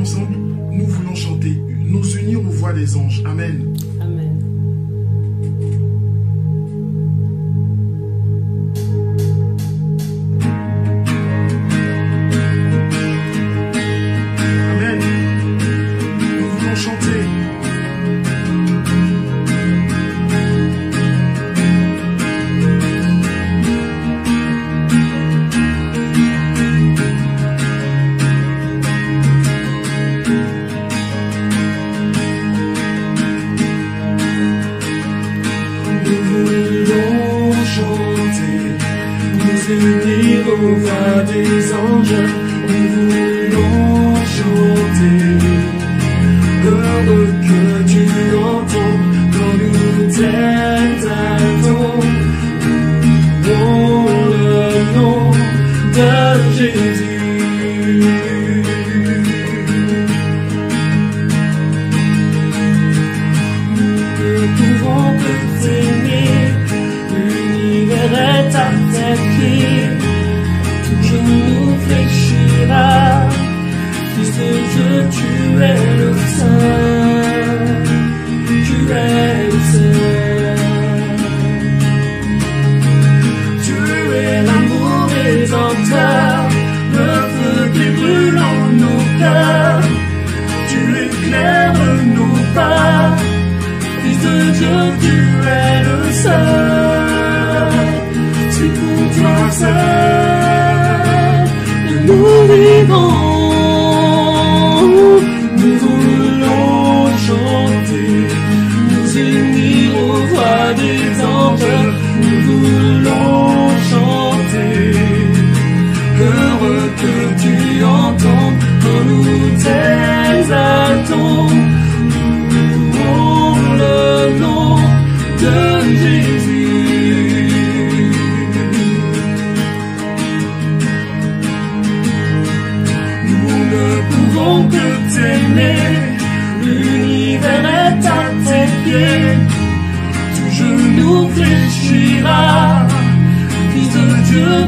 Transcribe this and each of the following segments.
ensemble, nous voulons chanter, nous unir aux voix des anges. Amen. Amen. toi. Tu sais que tu es le Saint, tu es le Saint. Tu es l'amour des le feu qui brûle en nos cœurs. Tu éclaires nos pas. Fils de Dieu, tu es le Saint, c'est pour toi seul.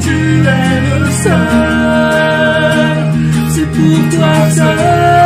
tu aimes ça. C'est pour toi seul.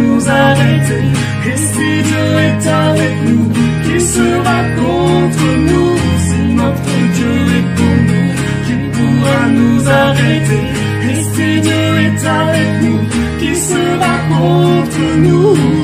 nous arrêter, que si Dieu est avec nous, qui sera contre nous Si notre Dieu est pour nous, qui pourra nous arrêter? Et si Dieu est avec nous, qui sera contre nous?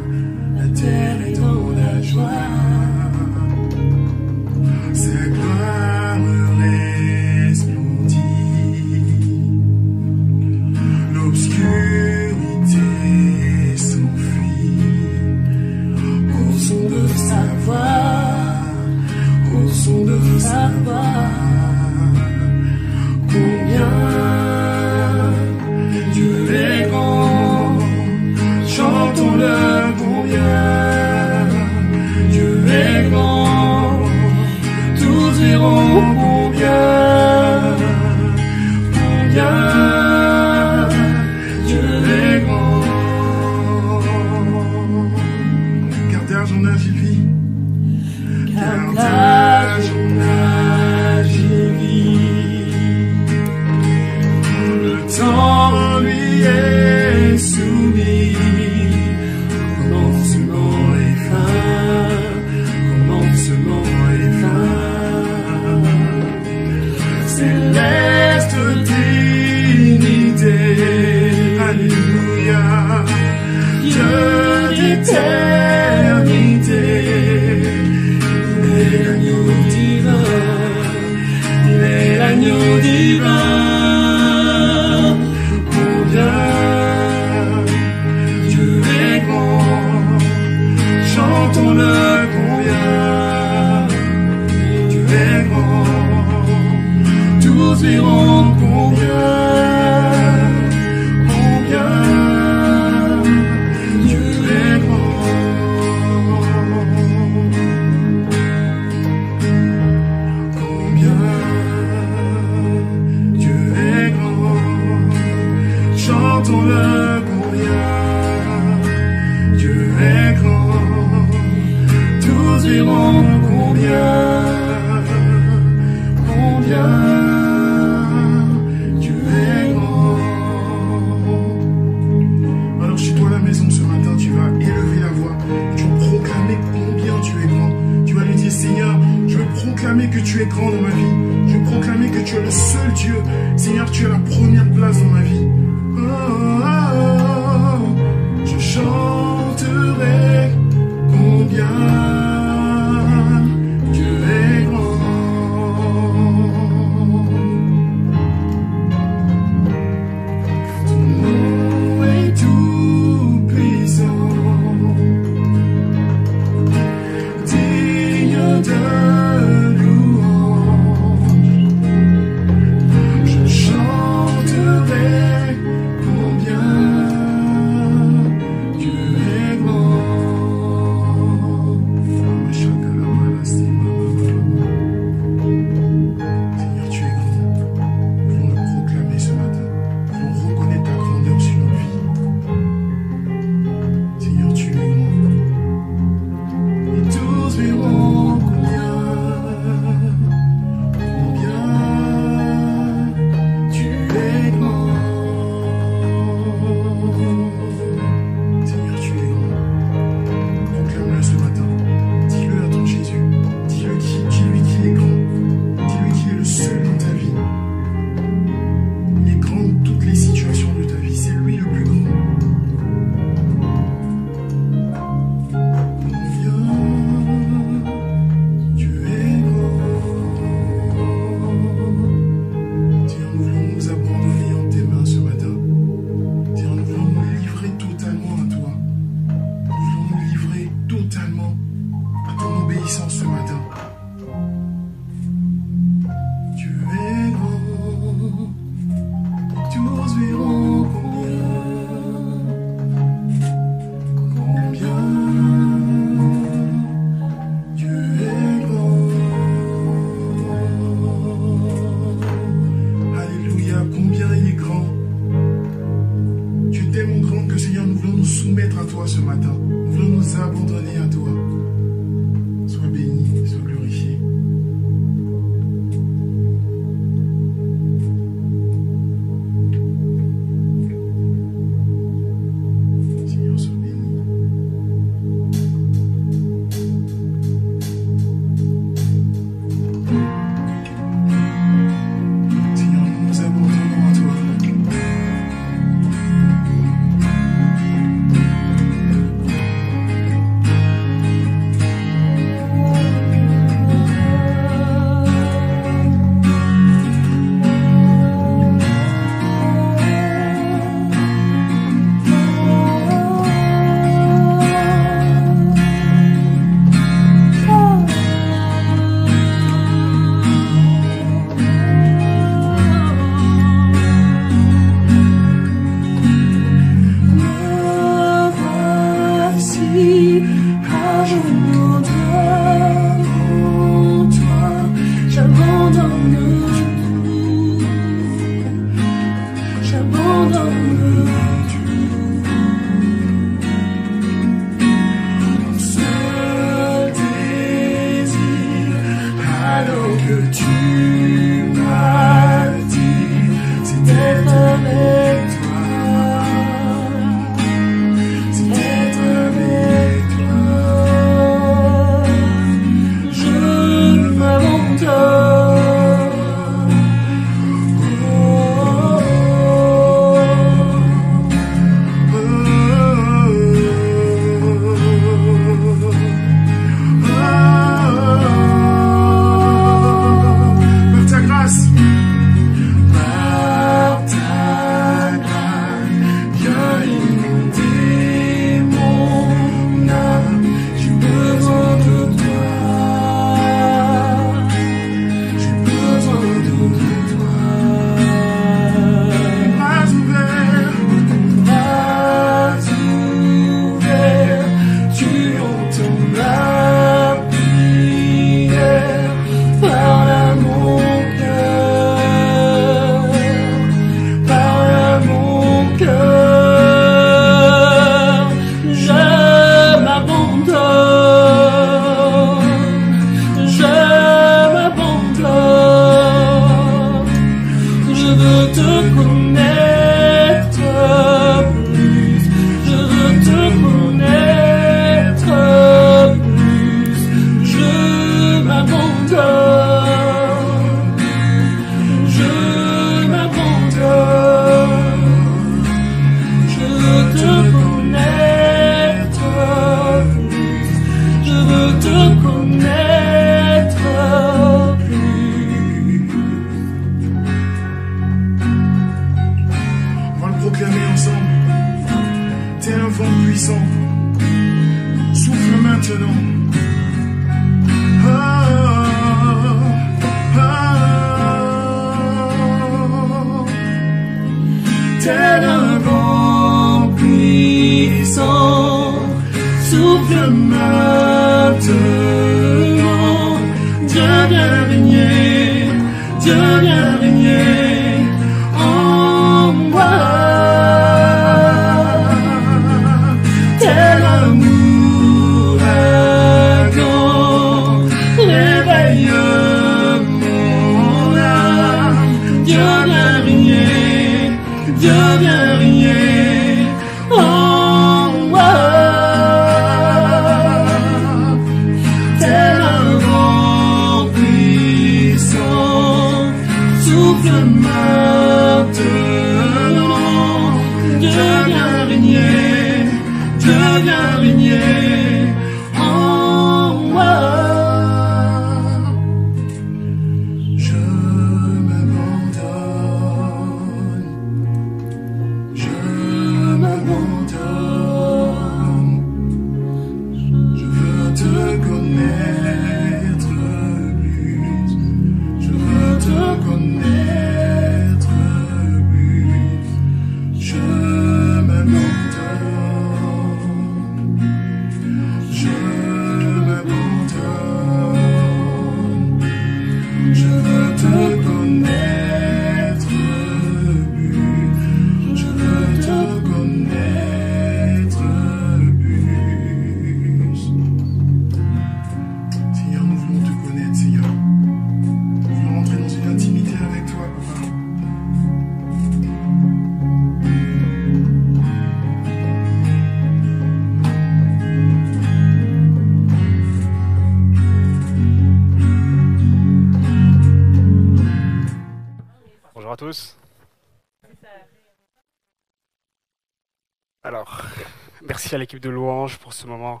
Merci à l'équipe de Louange pour ce moment,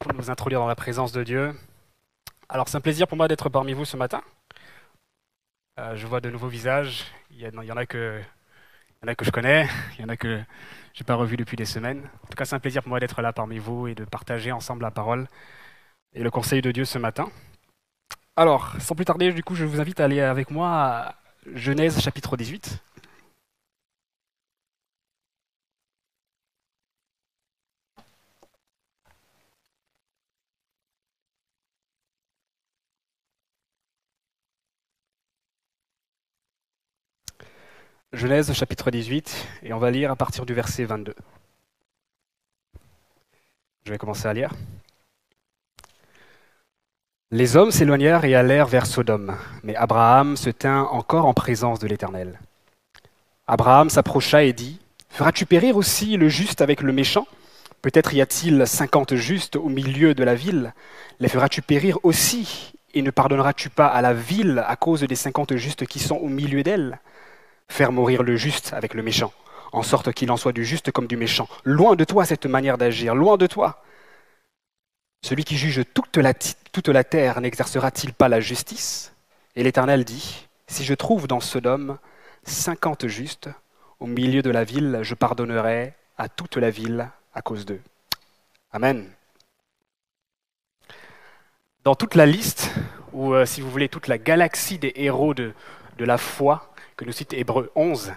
pour nous introduire dans la présence de Dieu. Alors, c'est un plaisir pour moi d'être parmi vous ce matin. Euh, je vois de nouveaux visages. Il y, en, a que je connais, il y en a que je n'ai pas revu depuis des semaines. En tout cas, c'est un plaisir pour moi d'être là parmi vous et de partager ensemble la parole et le conseil de Dieu ce matin. Alors, sans plus tarder, du coup, je vous invite à aller avec moi à Genèse chapitre 18. Genèse chapitre 18, et on va lire à partir du verset 22. Je vais commencer à lire. Les hommes s'éloignèrent et allèrent vers Sodome, mais Abraham se tint encore en présence de l'Éternel. Abraham s'approcha et dit, Feras-tu périr aussi le juste avec le méchant? Peut-être y a-t-il cinquante justes au milieu de la ville. Les feras-tu périr aussi? Et ne pardonneras-tu pas à la ville à cause des cinquante justes qui sont au milieu d'elle? Faire mourir le juste avec le méchant, en sorte qu'il en soit du juste comme du méchant. Loin de toi cette manière d'agir, loin de toi. Celui qui juge toute la, terre n'exercera-t-il pas la justice? Et l'Éternel dit, Si je trouve dans Sodome cinquante justes, au milieu de la ville, je pardonnerai à toute la ville à cause d'eux. Amen. Dans toute la liste, ou euh, si vous voulez, toute la galaxie des héros de la foi, que nous cite Hébreu 11,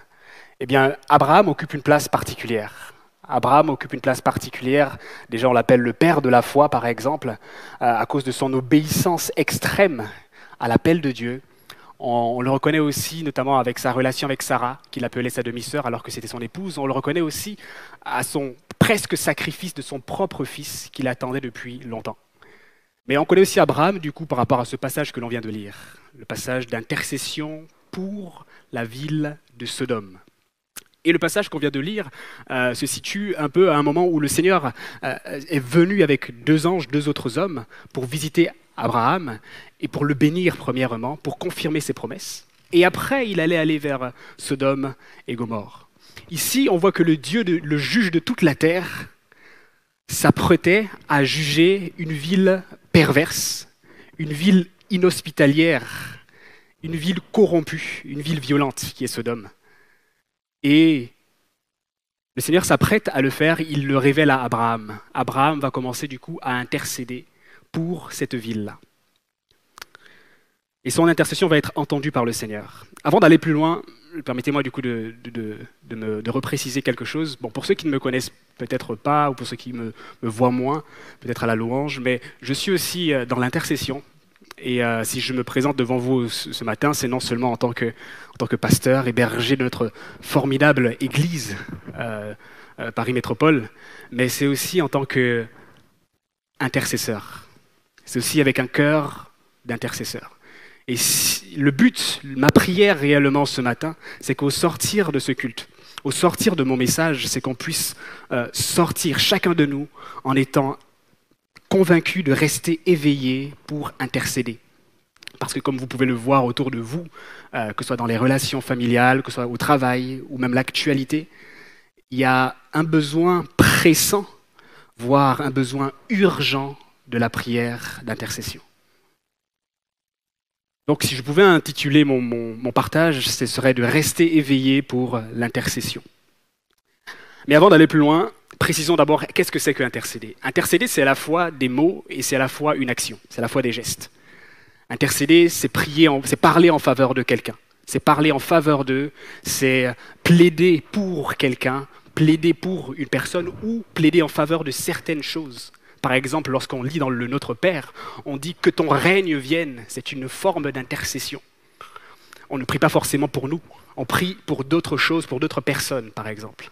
eh bien, Abraham occupe une place particulière. Abraham occupe une place particulière. Déjà, on l'appelle le père de la foi, par exemple, euh, à cause de son obéissance extrême à l'appel de Dieu. On, le reconnaît aussi, notamment avec sa relation avec Sarah, qu'il appelait sa demi-sœur alors que c'était son épouse. On le reconnaît aussi à son presque sacrifice de son propre fils qu'il attendait depuis longtemps. Mais on connaît aussi Abraham, du coup, par rapport à ce passage que l'on vient de lire, le passage d'intercession pour la ville de Sodome. Et le passage qu'on vient de lire euh, se situe un peu à un moment où le Seigneur euh, est venu avec deux anges, deux autres hommes, pour visiter Abraham et pour le bénir premièrement, pour confirmer ses promesses. Et après, il allait aller vers Sodome et Gomorre. Ici, on voit que le Dieu, le juge de toute la terre, s'apprêtait à juger une ville perverse, une ville inhospitalière, une ville corrompue, une ville violente qui est Sodome. Et Le Seigneur s'apprête à le faire, il le révèle à Abraham. Abraham va commencer du coup à intercéder pour cette ville-là. Et son intercession va être entendue par le Seigneur. Avant d'aller plus loin, permettez-moi du coup de, de, repréciser quelque chose. Pour ceux qui ne me connaissent peut-être pas, ou pour ceux qui me, voient moins, peut-être à la louange, mais je suis aussi euh, dans l'intercession. Et euh, si je me présente devant vous ce, matin, c'est non seulement en tant, que, en tant que pasteur et berger de notre formidable Église euh, Paris Métropole, mais c'est aussi en tant que intercesseur. C'est aussi avec un cœur d'intercesseur. Et le but, ma prière réellement ce matin, c'est qu'au sortir de ce culte, au sortir de mon message, c'est qu'on puisse euh, sortir chacun de nous en étant convaincu de rester éveillé pour intercéder. Parce que comme vous pouvez le voir autour de vous, euh, que ce soit dans les relations familiales, que ce soit au travail ou même l'actualité, il y a un besoin pressant, voire un besoin urgent de la prière d'intercession. Donc si je pouvais intituler mon, partage, ce serait de rester éveillé pour l'intercession. Mais avant d'aller plus loin, précisons d'abord qu'est-ce que c'est que intercéder? Intercéder, c'est à la fois des mots et c'est à la fois une action, c'est à la fois des gestes. Intercéder, c'est prier, c'est parler en faveur de quelqu'un, c'est parler en faveur d'eux, c'est plaider pour quelqu'un, plaider pour une personne ou plaider en faveur de certaines choses. Par exemple, lorsqu'on lit dans le Notre Père, on dit que ton règne vienne. C'est une forme d'intercession. On ne prie pas forcément pour nous, on prie pour d'autres choses, pour d'autres personnes, par exemple.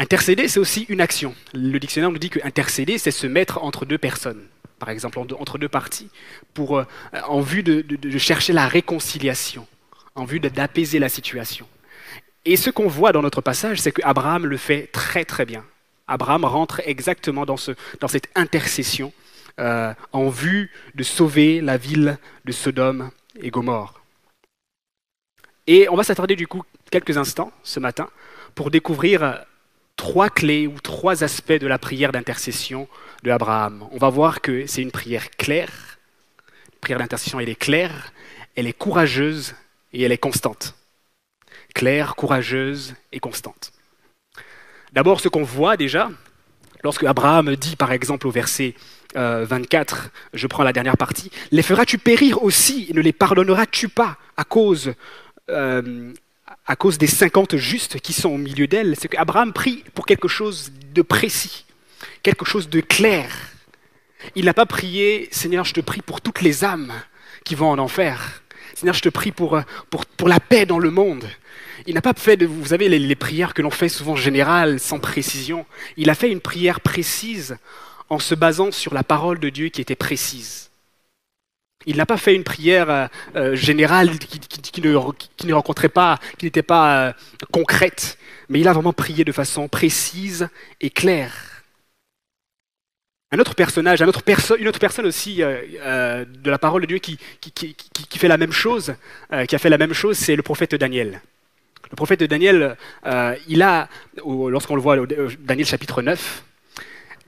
Intercéder, c'est aussi une action. Le dictionnaire nous dit que intercéder, c'est se mettre entre deux personnes, par exemple entre deux parties, pour, euh, en vue de, chercher la réconciliation, en vue d'apaiser la situation. Et ce qu'on voit dans notre passage, c'est qu'Abraham le fait très très bien. Abraham rentre exactement dans, cette intercession euh, en vue de sauver la ville de Sodome et Gomorre. Et on va s'attarder du coup quelques instants ce matin pour découvrir trois clés ou trois aspects de la prière d'intercession de Abraham. On va voir que c'est une prière claire. La prière d'intercession, elle est claire, elle est courageuse et elle est constante. Claire, courageuse et constante. D'abord, ce qu'on voit déjà, lorsque Abraham dit par exemple au verset 24, euh, je prends la dernière partie, les feras-tu périr aussi et ne les pardonneras-tu pas à cause, euh, à cause des cinquante justes qui sont au milieu d'elles C'est qu'Abraham prie pour quelque chose de précis, quelque chose de clair. Il n'a pas prié, Seigneur, je te prie pour toutes les âmes qui vont en enfer. Seigneur, je te prie pour, pour, pour la paix dans le monde. Il n'a pas fait, vous savez, les, prières que l'on fait souvent générales, sans précision. Il a fait une prière précise en se basant sur la parole de Dieu qui était précise. Il n'a pas fait une prière euh, euh, générale qui, ne, rencontrait pas, qui n'était pas euh, concrète, mais il a vraiment prié de façon précise et claire. Un autre personnage, une autre personne aussi de la parole de Dieu qui, fait la même chose, qui a fait la même chose, c'est le prophète Daniel. Le prophète Daniel, il a, lorsqu'on le voit, Daniel chapitre 9,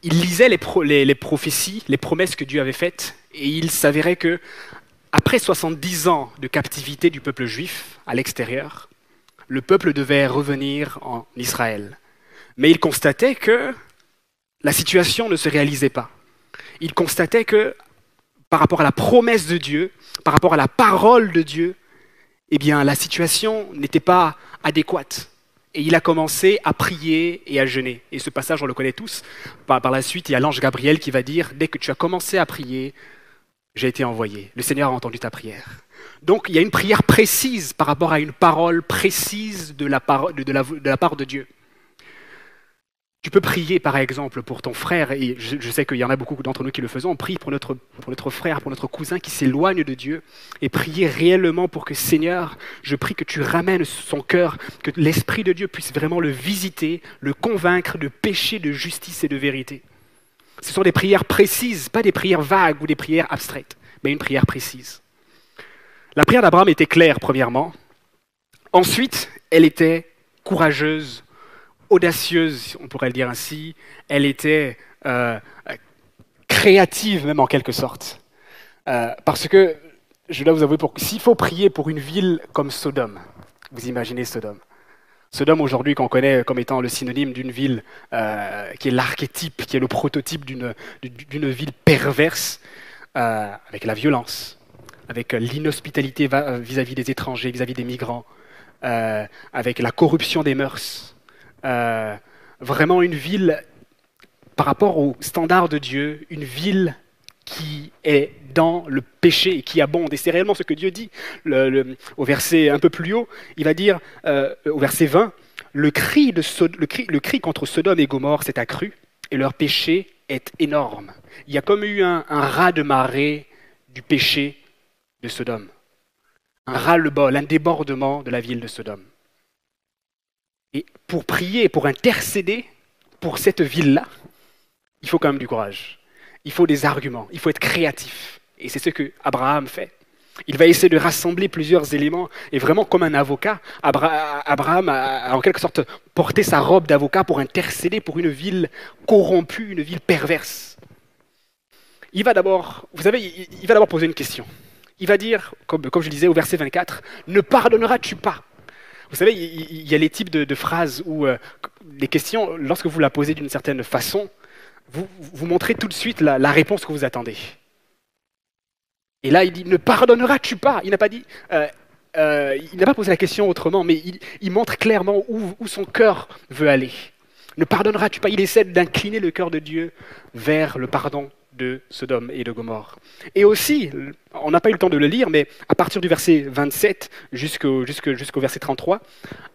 il lisait les, prophéties, les promesses que Dieu avait faites, et il s'avérait que, après 70 ans de captivité du peuple juif à l'extérieur, le peuple devait revenir en Israël. Mais il constatait que la situation ne se réalisait pas. Il constatait que, par rapport à la promesse de Dieu, par rapport à la parole de Dieu, eh la situation n'était pas adéquate. Et il a commencé à prier et à jeûner. Et ce passage, on le connaît tous. Par, la suite, il y a l'ange Gabriel qui va dire, dès que tu as commencé à prier, j'ai été envoyé. Le Seigneur a entendu ta prière. Donc il y a une prière précise par rapport à une parole précise de la, part de Dieu. Tu peux prier, par exemple, pour ton frère, et je, sais qu'il y en a beaucoup d'entre nous qui le faisons, on prie pour notre, frère, pour notre cousin qui s'éloigne de Dieu, et prier réellement pour que, Seigneur, je prie que tu ramènes son cœur, que l'Esprit de Dieu puisse vraiment le visiter, le convaincre de péché, de justice et de vérité. Ce sont des prières précises, pas des prières vagues ou des prières abstraites, mais une prière précise. La prière d'Abraham était claire, premièrement. Ensuite, elle était courageuse, audacieuse, on pourrait le dire ainsi. Elle était euh, créative même en quelque sorte. Euh, parce que, je dois vous avouer, s'il faut prier pour une ville comme Sodome, vous imaginez Sodome, Sodome aujourd'hui qu'on connaît comme étant le synonyme d'une ville euh, qui est l'archétype, qui est le prototype d'une ville perverse, avec la violence, avec l'inhospitalité vis-à-vis des étrangers, vis-à-vis des migrants, avec la corruption des mœurs. Vraiment une ville, par rapport aux standards de Dieu, une ville qui est dans le péché et qui abonde. Et c'est réellement ce que Dieu dit au verset un peu plus haut. Il va dire, euh, au verset 20, le cri, de contre Sodome et Gomorre s'est accru et leur péché est énorme. Il y a comme eu un, un de marée du péché de Sodome. Un ras-le-bol, un débordement de la ville de Sodome. Et pour prier, pour intercéder pour cette ville-là, il faut quand même du courage il faut des arguments, il faut être créatif. Et c'est ce que Abraham fait. Il va essayer de rassembler plusieurs éléments et vraiment comme un avocat, Abraham a en quelque sorte porté sa robe d'avocat pour intercéder pour une ville corrompue, une ville perverse. Il va d'abord, vous savez, il va d'abord poser une question. Il va dire, comme, comme je disais au verset 24, ne pardonneras-tu pas? Vous savez, il, y a les types de, phrases où euh, les questions, lorsque vous la posez d'une certaine façon, vous, montrez tout de suite la, réponse que vous attendez. Et là, il dit, ne pardonneras-tu pas? Il n'a pas dit, euh, euh, il n'a pas posé la question autrement, mais il, montre clairement où, son cœur veut aller. Ne pardonneras-tu pas? Il essaie d'incliner le cœur de Dieu vers le pardon de Sodome et de Gomorre. Et aussi, on n'a pas eu le temps de le lire, mais à partir du verset 27 jusqu'au jusqu'au verset 33,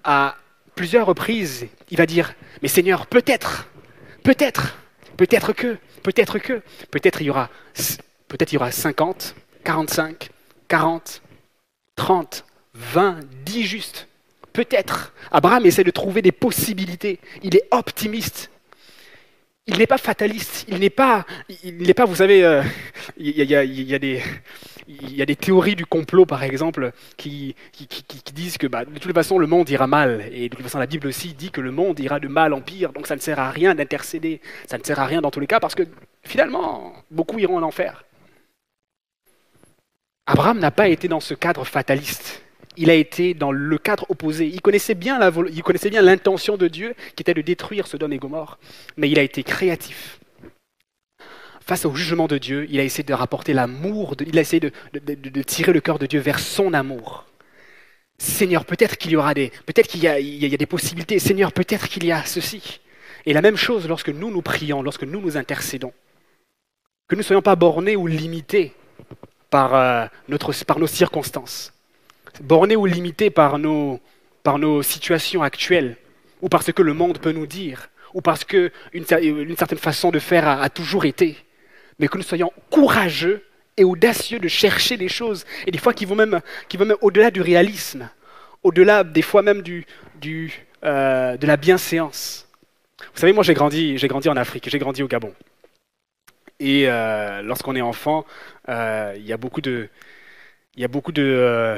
à plusieurs reprises, il va dire, mais Seigneur, peut-être, peut-être, Peut-être que, peut-être que, peut-être il y aura, peut-être il y aura 50, 45, 40, 30, 20, 10 justes. Peut-être. Abraham essaie de trouver des possibilités. Il est optimiste. Il n'est pas fataliste. Il n'est pas, il n'est pas, vous savez, il, y a, des, théories du complot, par exemple, qui, qui, disent que bah, de toute façon, le monde ira mal. Et de toute façon, la Bible aussi dit que le monde ira de mal en pire. Donc ça ne sert à rien d'intercéder. Ça ne sert à rien dans tous les cas, parce que finalement, beaucoup iront en enfer. Abraham n'a pas été dans ce cadre fataliste. Il a été dans le cadre opposé. Il connaissait bien l'intention de Dieu, qui était de détruire Sodome et Gomorre. Mais il a été créatif face au jugement de Dieu, il a essayé de rapporter l'amour, il a essayé de, tirer le cœur de Dieu vers son amour. Seigneur, peut-être qu'il y aura des, peut-être qu'il y, a des possibilités. Seigneur, peut-être qu'il y a ceci. Et la même chose lorsque nous nous prions, lorsque nous nous intercédons. Que nous ne soyons pas bornés ou limités par, euh, nos circonstances, bornés ou limités par nos, par nos situations actuelles, ou par ce que le monde peut nous dire, ou parce qu'une une certaine façon de faire a toujours été mais que nous soyons courageux et audacieux de chercher des choses, et des fois qui vont même, qui vont même au-delà du réalisme, au-delà des fois même du, du, euh, de la bienséance. Vous savez, moi j'ai grandi, j'ai grandi en Afrique, j'ai grandi au Gabon. Et euh, lorsqu'on est enfant, euh, il y a beaucoup de, il y a beaucoup de,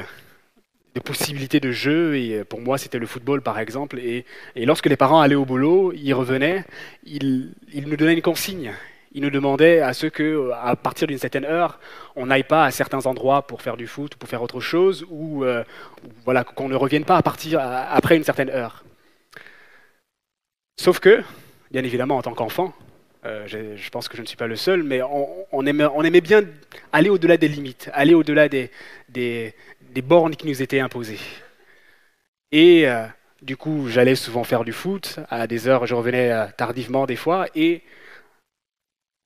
de, possibilités de jeu. Et pour moi, c'était le football, par exemple. Et, et, lorsque les parents allaient au boulot, ils revenaient, ils, ils nous donnaient une consigne il nous demandait à ce que, à partir d'une certaine heure, on n'aille pas à certains endroits pour faire du foot ou pour faire autre chose, ou euh, voilà, qu'on ne revienne pas à partir après une certaine heure. Sauf que, bien évidemment, en tant qu'enfant, euh, je, pense que je ne suis pas le seul, mais on, aimait, bien aller au-delà des limites, aller au-delà des, bornes qui nous étaient imposées. Et euh, du coup, j'allais souvent faire du foot, à des heures, je revenais tardivement des fois, et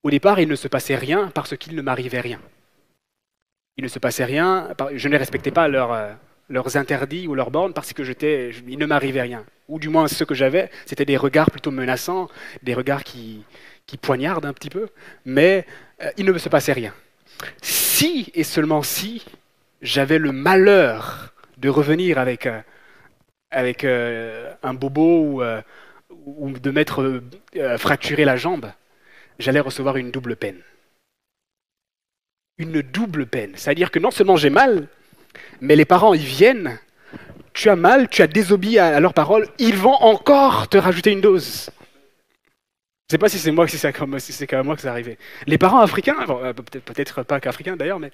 au départ, il ne se passait rien parce qu'il ne m'arrivait rien. Il ne se passait rien, je ne respectais pas euh, leurs interdits ou leurs bornes parce que ne m'arrivait rien. Ou du moins, ce que j'avais, c'était des regards plutôt menaçants, des regards qui, poignardent un petit peu, mais euh, il ne se passait rien. Si et seulement si j'avais le malheur de revenir avec, euh, avec un bobo ou, ou de m'être fracturé la jambe, j'allais recevoir une double peine. Une double peine. C'est-à-dire que non seulement j'ai mal, mais les parents, ils viennent, tu as mal, tu as désobéi à, leurs paroles, ils vont encore te rajouter une dose. Je ne sais pas si c'est moi, si c'est si moi que c'est arrivé. Les parents africains, euh, peut-être pas qu'africains d'ailleurs, mais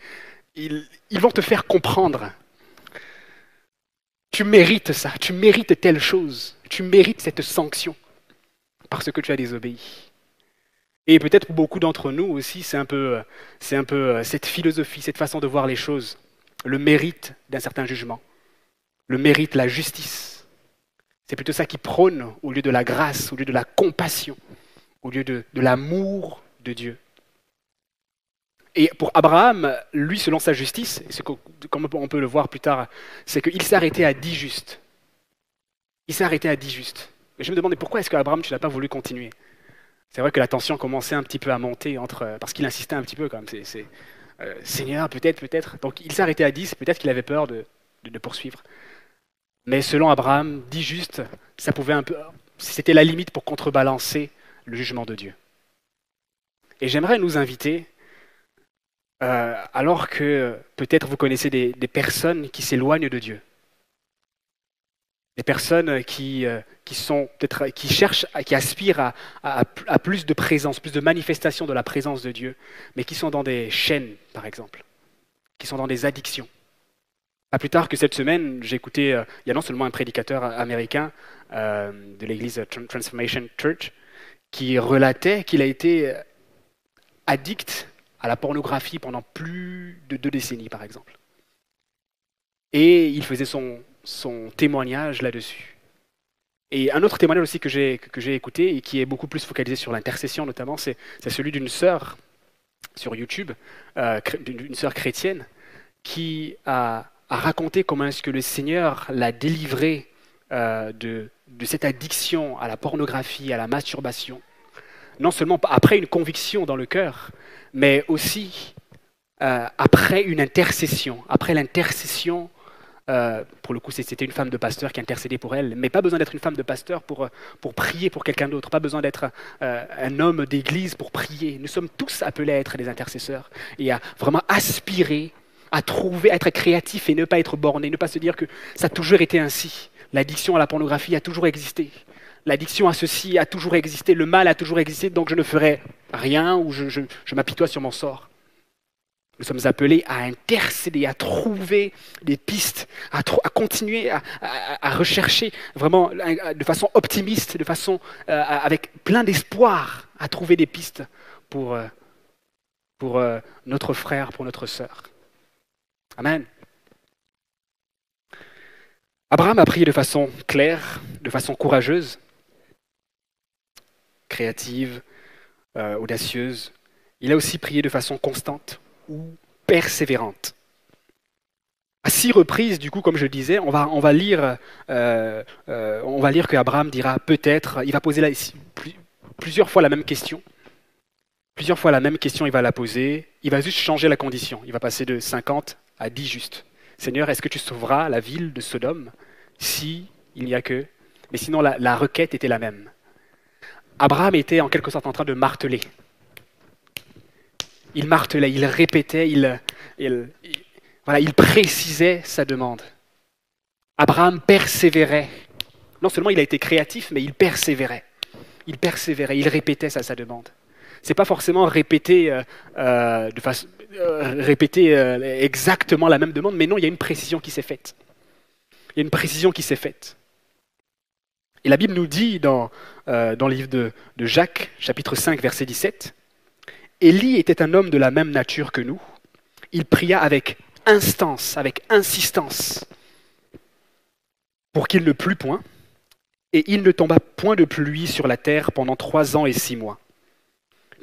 ils, vont te faire comprendre. tu mérites ça, tu mérites telle chose, tu mérites cette sanction parce que tu as désobéi. Et peut-être pour beaucoup d'entre nous aussi, c'est un peu, cette philosophie, cette façon de voir les choses, le mérite d'un certain jugement, le mérite, la justice. C'est plutôt ça qui prône au lieu de la grâce, au lieu de la compassion, au lieu de, de l'amour de Dieu. Et pour Abraham, lui, selon sa justice, et comme on peut le voir plus tard, c'est qu'il s'est arrêté à dix justes. Il s'est arrêté à dix justes. Et je me demandais pourquoi est-ce qu'Abraham, tu n'as pas voulu continuer? C'est vrai que la tension commençait un petit peu à monter, entre, parce qu'il insistait un petit peu quand même. Euh, Seigneur, peut-être, peut-être. Donc il s'est arrêté à dix, peut-être qu'il avait peur de, de, poursuivre. Mais selon Abraham, dix justes, ça pouvait un peu, c'était la limite pour contrebalancer le jugement de Dieu. Et j'aimerais nous inviter euh, alors que peut-être vous connaissez des, personnes qui s'éloignent de Dieu. Des personnes qui, euh, qui, cherchent, qui aspirent à, plus de présence, plus de manifestation de la présence de Dieu, mais qui sont dans des chaînes, par exemple, qui sont dans des addictions. Pas plus tard que cette semaine, j'ai écouté, euh, il y a non seulement un prédicateur américain de l'église Transformation Church qui relatait qu'il a été addict à la pornographie pendant plus de deux décennies, par exemple. Et il faisait son, témoignage là-dessus. Et un autre témoignage aussi que j'ai, écouté et qui est beaucoup plus focalisé sur l'intercession notamment, c'est, celui d'une sœur sur YouTube, euh, d'une sœur chrétienne, qui a, raconté comment est-ce que le Seigneur l'a délivrée euh, de cette addiction à la pornographie, à la masturbation. Non seulement après une conviction dans le cœur, mais aussi euh, après une intercession, après l'intercession, euh, pour le coup c'était une femme de pasteur qui intercédait pour elle, mais pas besoin d'être une femme de pasteur pour, euh, pour prier pour quelqu'un d'autre, pas besoin d'être un homme d'église pour prier. Nous sommes tous appelés à être des intercesseurs et à vraiment aspirer à trouver, à être créatif et ne pas être borné, ne pas se dire que ça a toujours été ainsi. L'addiction à la pornographie a toujours existé l'addiction à ceci a toujours existé, le mal a toujours existé, donc je ne ferai rien ou je, m'apitoie sur mon sort. Nous sommes appelés à intercéder, à trouver des pistes, à, continuer à, rechercher vraiment de façon optimiste, de façon euh, avec plein d'espoir, à trouver des pistes pour, euh, pour euh, notre frère, pour notre sœur. Amen. Abraham a prié de façon claire, de façon courageuse créative, euh, audacieuse. Il a aussi prié de façon constante ou persévérante. À six reprises, du coup, comme je disais, on va, on va lire, euh, euh, lire que Abraham dira peut-être, il va poser plusieurs fois la même question. Plusieurs fois la même question, il va la poser. Il va juste changer la condition. Il va passer de 50 à 10 juste. Seigneur, est-ce que tu sauveras la ville de Sodome si il n'y a que... Mais sinon, la requête était la même. Abraham était en quelque sorte en train de marteler. Il martelait, il répétait, il, voilà, il précisait sa demande. Abraham persévérait. Non seulement il a été créatif, mais il persévérait. Il persévérait, il répétait sa, sa demande. C'est pas forcément répéter, euh, euh, de façon, euh, répéter exactement la même demande, mais non, il y a une précision qui s'est faite. Il y a une précision qui s'est faite. Et la Bible nous dit dans, euh, dans le livre de, de, Jacques, chapitre 5, verset 17, Élie était un homme de la même nature que nous. Il pria avec instance, avec insistance, pour qu'il ne plût point, et il ne tomba point de pluie sur la terre pendant trois ans et six mois.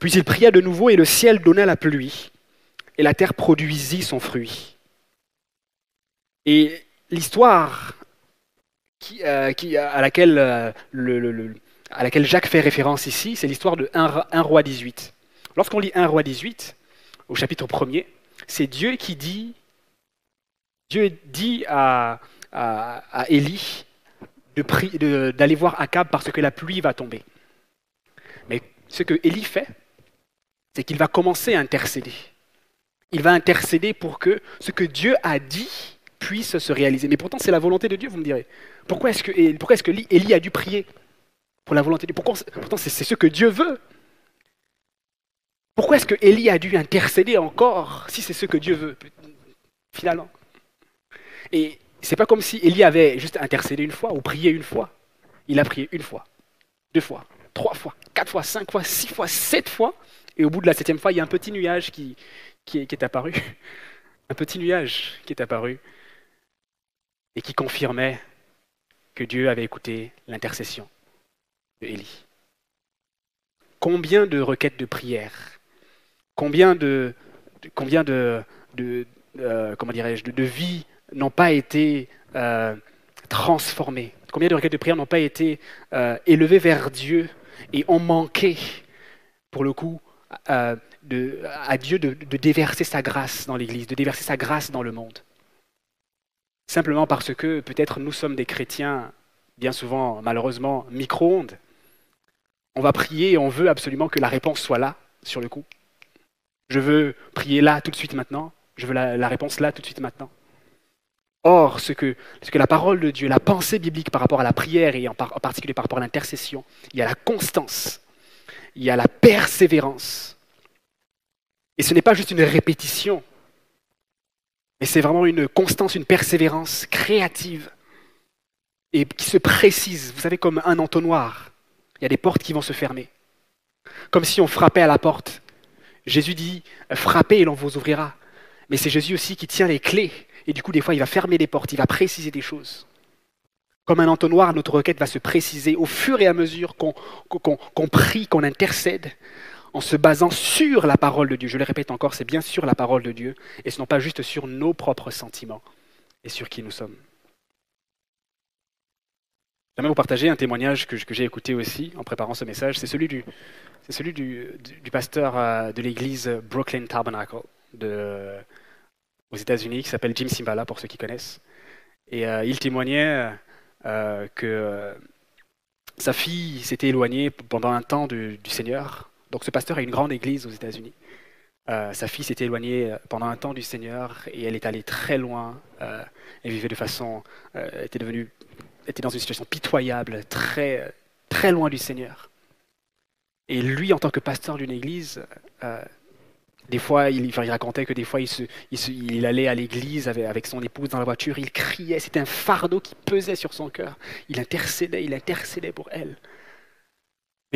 Puis il pria de nouveau, et le ciel donna la pluie, et la terre produisit son fruit. Et l'histoire à, laquelle, à Jacques fait référence ici, c'est l'histoire de 1, roi 18. Lorsqu'on lit 1 roi 18, au chapitre 1er, c'est Dieu qui dit, Dieu dit à, à, Élie d'aller voir Akab parce que la pluie va tomber. Mais ce que Élie fait, c'est qu'il va commencer à intercéder. Il va intercéder pour que ce que Dieu a dit puisse se réaliser. Mais pourtant, c'est la volonté de Dieu, vous me direz. Pourquoi est-ce que, pourquoi Élie a dû prier pour la volonté de Dieu? Pourquoi, Pourtant, c'est ce que Dieu veut. Pourquoi est-ce que Élie a dû intercéder encore si c'est ce que Dieu veut, finalement? Et C'est pas comme si Élie avait juste intercédé une fois ou prié une fois. Il a prié une fois, deux fois, trois fois, quatre fois, cinq fois, six fois, sept fois. Et au bout de la septième fois, il y a un petit nuage qui, qui, est, apparu. Un petit nuage qui est apparu et qui confirmait que Dieu avait écouté l'intercession de Élie. Combien de requêtes de prière, combien de, combien de, euh, dirais-je, de, vies n'ont pas été euh, transformées? Combien de requêtes de prière n'ont pas été euh, élevées vers Dieu et ont manqué, pour le coup, à Dieu de déverser sa grâce dans l'Église, de déverser sa grâce dans le monde? Simplement parce que peut-être nous sommes des chrétiens, bien souvent, malheureusement, micro-ondes. On va prier et on veut absolument que la réponse soit là, sur le coup. Je veux prier là, tout de suite maintenant. Je veux la, réponse là, tout de suite maintenant. Or, ce que, que, la parole de Dieu, la pensée biblique par rapport à la prière et en particulier par rapport à l'intercession, il y a la constance, il y a la persévérance. Et ce n'est pas juste une répétition, mais c'est vraiment une constance, une persévérance créative et qui se précise. Vous savez, comme un entonnoir. Il y a des portes qui vont se fermer. Comme si on frappait à la porte. Jésus dit, frappez et l'on vous ouvrira. Mais c'est Jésus aussi qui tient les clés. Et du coup, des fois, il va fermer les portes, il va préciser des choses. Comme un entonnoir, notre requête va se préciser au fur et à mesure qu'on prie, qu'on intercède, en se basant sur la parole de Dieu. Je le répète encore, c'est bien sûr la parole de Dieu, et ce n'est pas juste sur nos propres sentiments et sur qui nous sommes. J'aimerais vous partager un témoignage que, j'ai écouté aussi en préparant ce message. C'est celui du, celui du, pasteur euh, de l'église Brooklyn Tabernacle aux États-Unis, qui s'appelle Jim Simbala, pour ceux qui connaissent. Et euh, il témoignait euh, que sa fille s'était éloignée pendant un temps du Seigneur donc ce pasteur a une grande église aux États-Unis. Euh, sa fille s'était éloignée euh, pendant un temps du Seigneur et elle est allée très loin. Euh, elle vivait de façon, était devenue, était dans une situation pitoyable, très, très loin du Seigneur. Et lui, en tant que pasteur d'une église, des fois, il, racontait que des fois, il, allait à l'église avec, avec, son épouse dans la voiture, il criait, c'était un fardeau qui pesait sur son cœur. Il intercédait, il intercédait pour elle.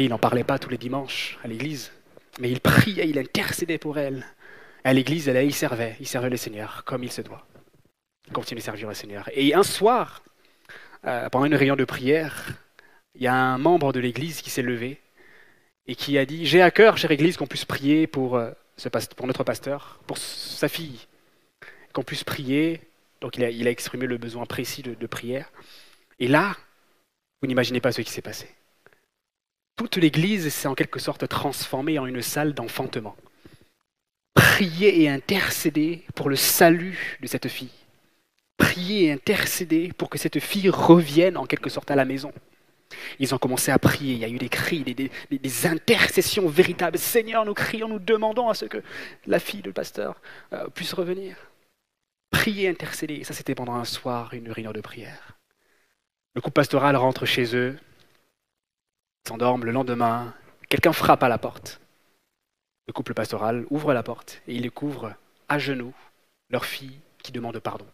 Il n'en parlait pas tous les dimanches à l'église. Mais il priait, il intercédait pour elle. À l'église, il servait, il servait le Seigneur comme il se doit. Il continuait à servir le Seigneur. Et un soir, euh, pendant une réunion de prière, il y a un membre de l'église qui s'est levé et qui a dit J'ai à cœur, chère église, qu'on puisse prier pour, euh, notre pasteur, pour sa fille, qu'on puisse prier. Donc il a, exprimé le besoin précis de prière. Et là, vous n'imaginez pas ce qui s'est passé toute l'Église s'est en quelque sorte transformée en une salle d'enfantement. Prier et intercéder pour le salut de cette fille. Prier et intercéder pour que cette fille revienne en quelque sorte à la maison. Ils ont commencé à prier, il y a eu des cris, des, intercessions véritables. Seigneur, nous crions, nous demandons à ce que la fille du pasteur euh, puisse revenir. Prier, intercéder, ça c'était pendant un soir, une réunion de prière. Le couple pastoral rentre chez eux, s'endorment le lendemain, quelqu'un frappe à la porte. Le couple pastoral ouvre la porte et il découvre à genoux leur fille qui demande pardon.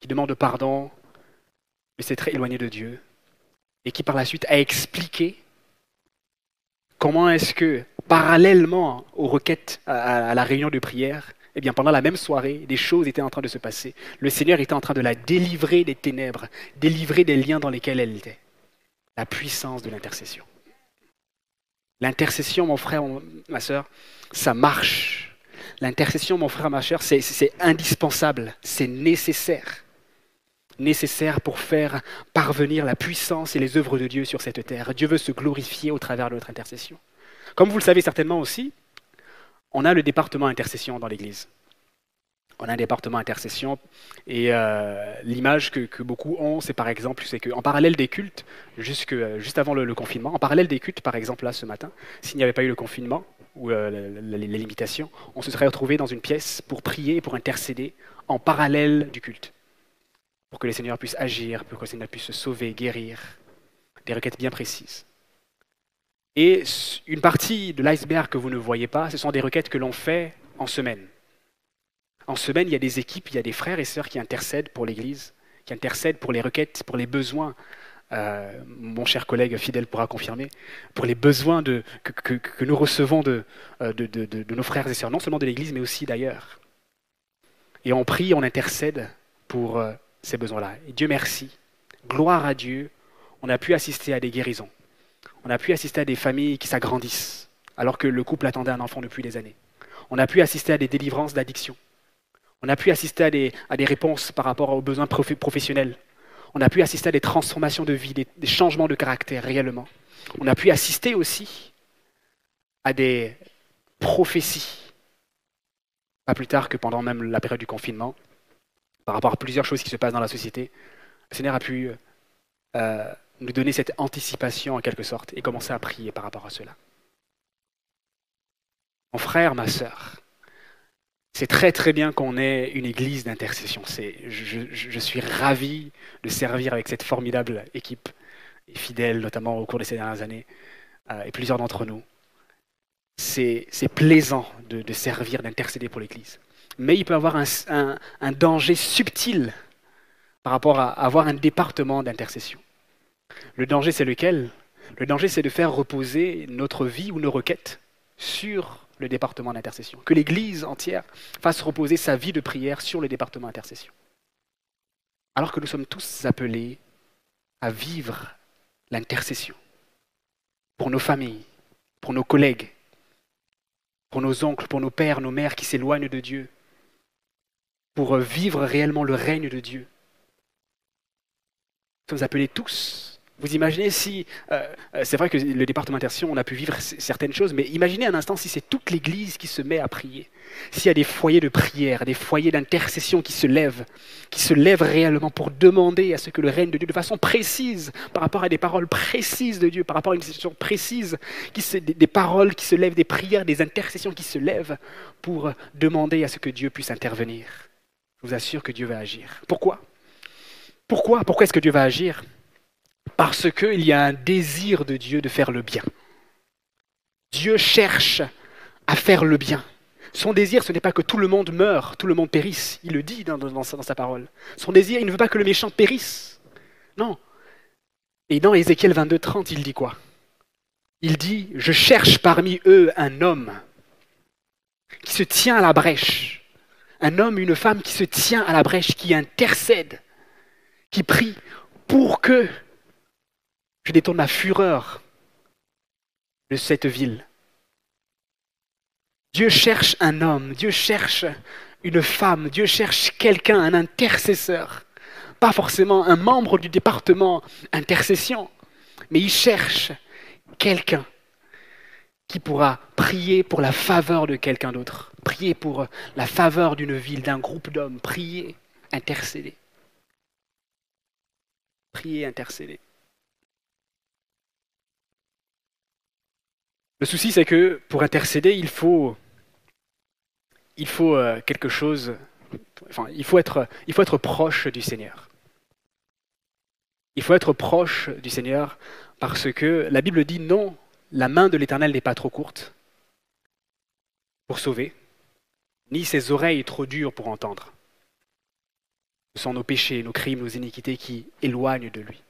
Qui demande pardon, mais c'est très éloigné de Dieu, et qui par la suite a expliqué comment est-ce que, parallèlement aux requêtes, à, la réunion de prière, eh bien, pendant la même soirée, des choses étaient en train de se passer. Le Seigneur était en train de la délivrer des ténèbres, délivrer des liens dans lesquels elle était la puissance de l'intercession. L'intercession, mon frère, ma soeur, ça marche. L'intercession, mon frère, ma soeur, c'est indispensable, c'est nécessaire. Nécessaire pour faire parvenir la puissance et les œuvres de Dieu sur cette terre. Dieu veut se glorifier au travers de notre intercession. Comme vous le savez certainement aussi, on a le département intercession dans l'Église on a un département intercession et euh, l'image que, beaucoup ont, c'est par exemple, c'est qu'en parallèle des cultes, jusque, juste avant le, confinement, en parallèle des cultes, par exemple là ce matin, s'il n'y avait pas eu le confinement ou euh, les, limitations, on se serait retrouvé dans une pièce pour prier, pour intercéder en parallèle du culte, pour que le Seigneur puisse agir, pour que le Seigneur puisse se sauver, guérir, des requêtes bien précises. Et une partie de l'iceberg que vous ne voyez pas, ce sont des requêtes que l'on fait en semaine En semaine, il y a des équipes, il y a des frères et sœurs qui intercèdent pour l'Église, qui intercèdent pour les requêtes, pour les besoins. Euh, mon cher collègue fidèle pourra confirmer, pour les besoins que, nous recevons de, euh, de, nos frères et sœurs, non seulement de l'Église, mais aussi d'ailleurs. Et on prie, on intercède pour euh, ces besoins-là. Et Dieu merci, gloire à Dieu, on a pu assister à des guérisons. On a pu assister à des familles qui s'agrandissent, alors que le couple attendait un enfant depuis des années. On a pu assister à des délivrances d'addiction. On a pu assister à des, à réponses par rapport aux besoins professionnels. On a pu assister à des transformations de vie, des, changements de caractère réellement. On a pu assister aussi à des prophéties, pas plus tard que pendant même la période du confinement, par rapport à plusieurs choses qui se passent dans la société. Le Seigneur a pu euh, nous donner cette anticipation en quelque sorte et commencer à prier par rapport à cela. Mon frère, ma sœur, c'est très très bien qu'on ait une église d'intercession. Je, suis ravi de servir avec cette formidable équipe et fidèle, notamment au cours de ces dernières années, euh, et plusieurs d'entre nous. C'est plaisant de, servir, d'intercéder pour l'église. Mais il peut y avoir un, danger subtil par rapport à avoir un département d'intercession. Le danger, c'est lequel? Le danger, c'est de faire reposer notre vie ou nos requêtes sur le département d'intercession. Que l'Église entière fasse reposer sa vie de prière sur le département d'intercession. Alors que nous sommes tous appelés à vivre l'intercession pour nos familles, pour nos collègues, pour nos oncles, pour nos pères, nos mères qui s'éloignent de Dieu, pour vivre réellement le règne de Dieu. Nous sommes appelés tous vous imaginez si, euh, euh, c'est vrai que le département d'intercession, on a pu vivre certaines choses, mais imaginez un instant si c'est toute l'Église qui se met à prier, s'il y a des foyers de prière, des foyers d'intercession qui se lèvent, qui se lèvent réellement pour demander à ce que le règne de Dieu, de façon précise, par rapport à des paroles précises de Dieu, par rapport à une situation précise, qui des, des paroles qui se lèvent, des prières, des intercessions qui se lèvent pour demander à ce que Dieu puisse intervenir. Je vous assure que Dieu va agir. Pourquoi? Pourquoi? Pourquoi est-ce que Dieu va agir? Parce qu'il y a un désir de Dieu de faire le bien. Dieu cherche à faire le bien. Son désir, ce n'est pas que tout le monde meure, tout le monde périsse. Il le dit dans, sa, parole. Son désir, il ne veut pas que le méchant périsse. Non. Et dans Ézéchiel 22, 30, il dit quoi? Il dit Je cherche parmi eux un homme qui se tient à la brèche. Un homme, une femme qui se tient à la brèche, qui intercède, qui prie pour que je détourne la fureur de cette ville. Dieu cherche un homme, Dieu cherche une femme, Dieu cherche quelqu'un, un intercesseur. Pas forcément un membre du département intercession, mais il cherche quelqu'un qui pourra prier pour la faveur de quelqu'un d'autre, prier pour la faveur d'une ville, d'un groupe d'hommes, prier, intercéder. Prier, intercéder. Le souci, c'est que pour intercéder, il faut, euh, quelque chose, enfin, il faut, être, il faut être proche du Seigneur. Il faut être proche du Seigneur parce que la Bible dit non, la main de l'Éternel n'est pas trop courte pour sauver, ni ses oreilles trop dures pour entendre. Ce sont nos péchés, nos crimes, nos iniquités qui éloignent de lui.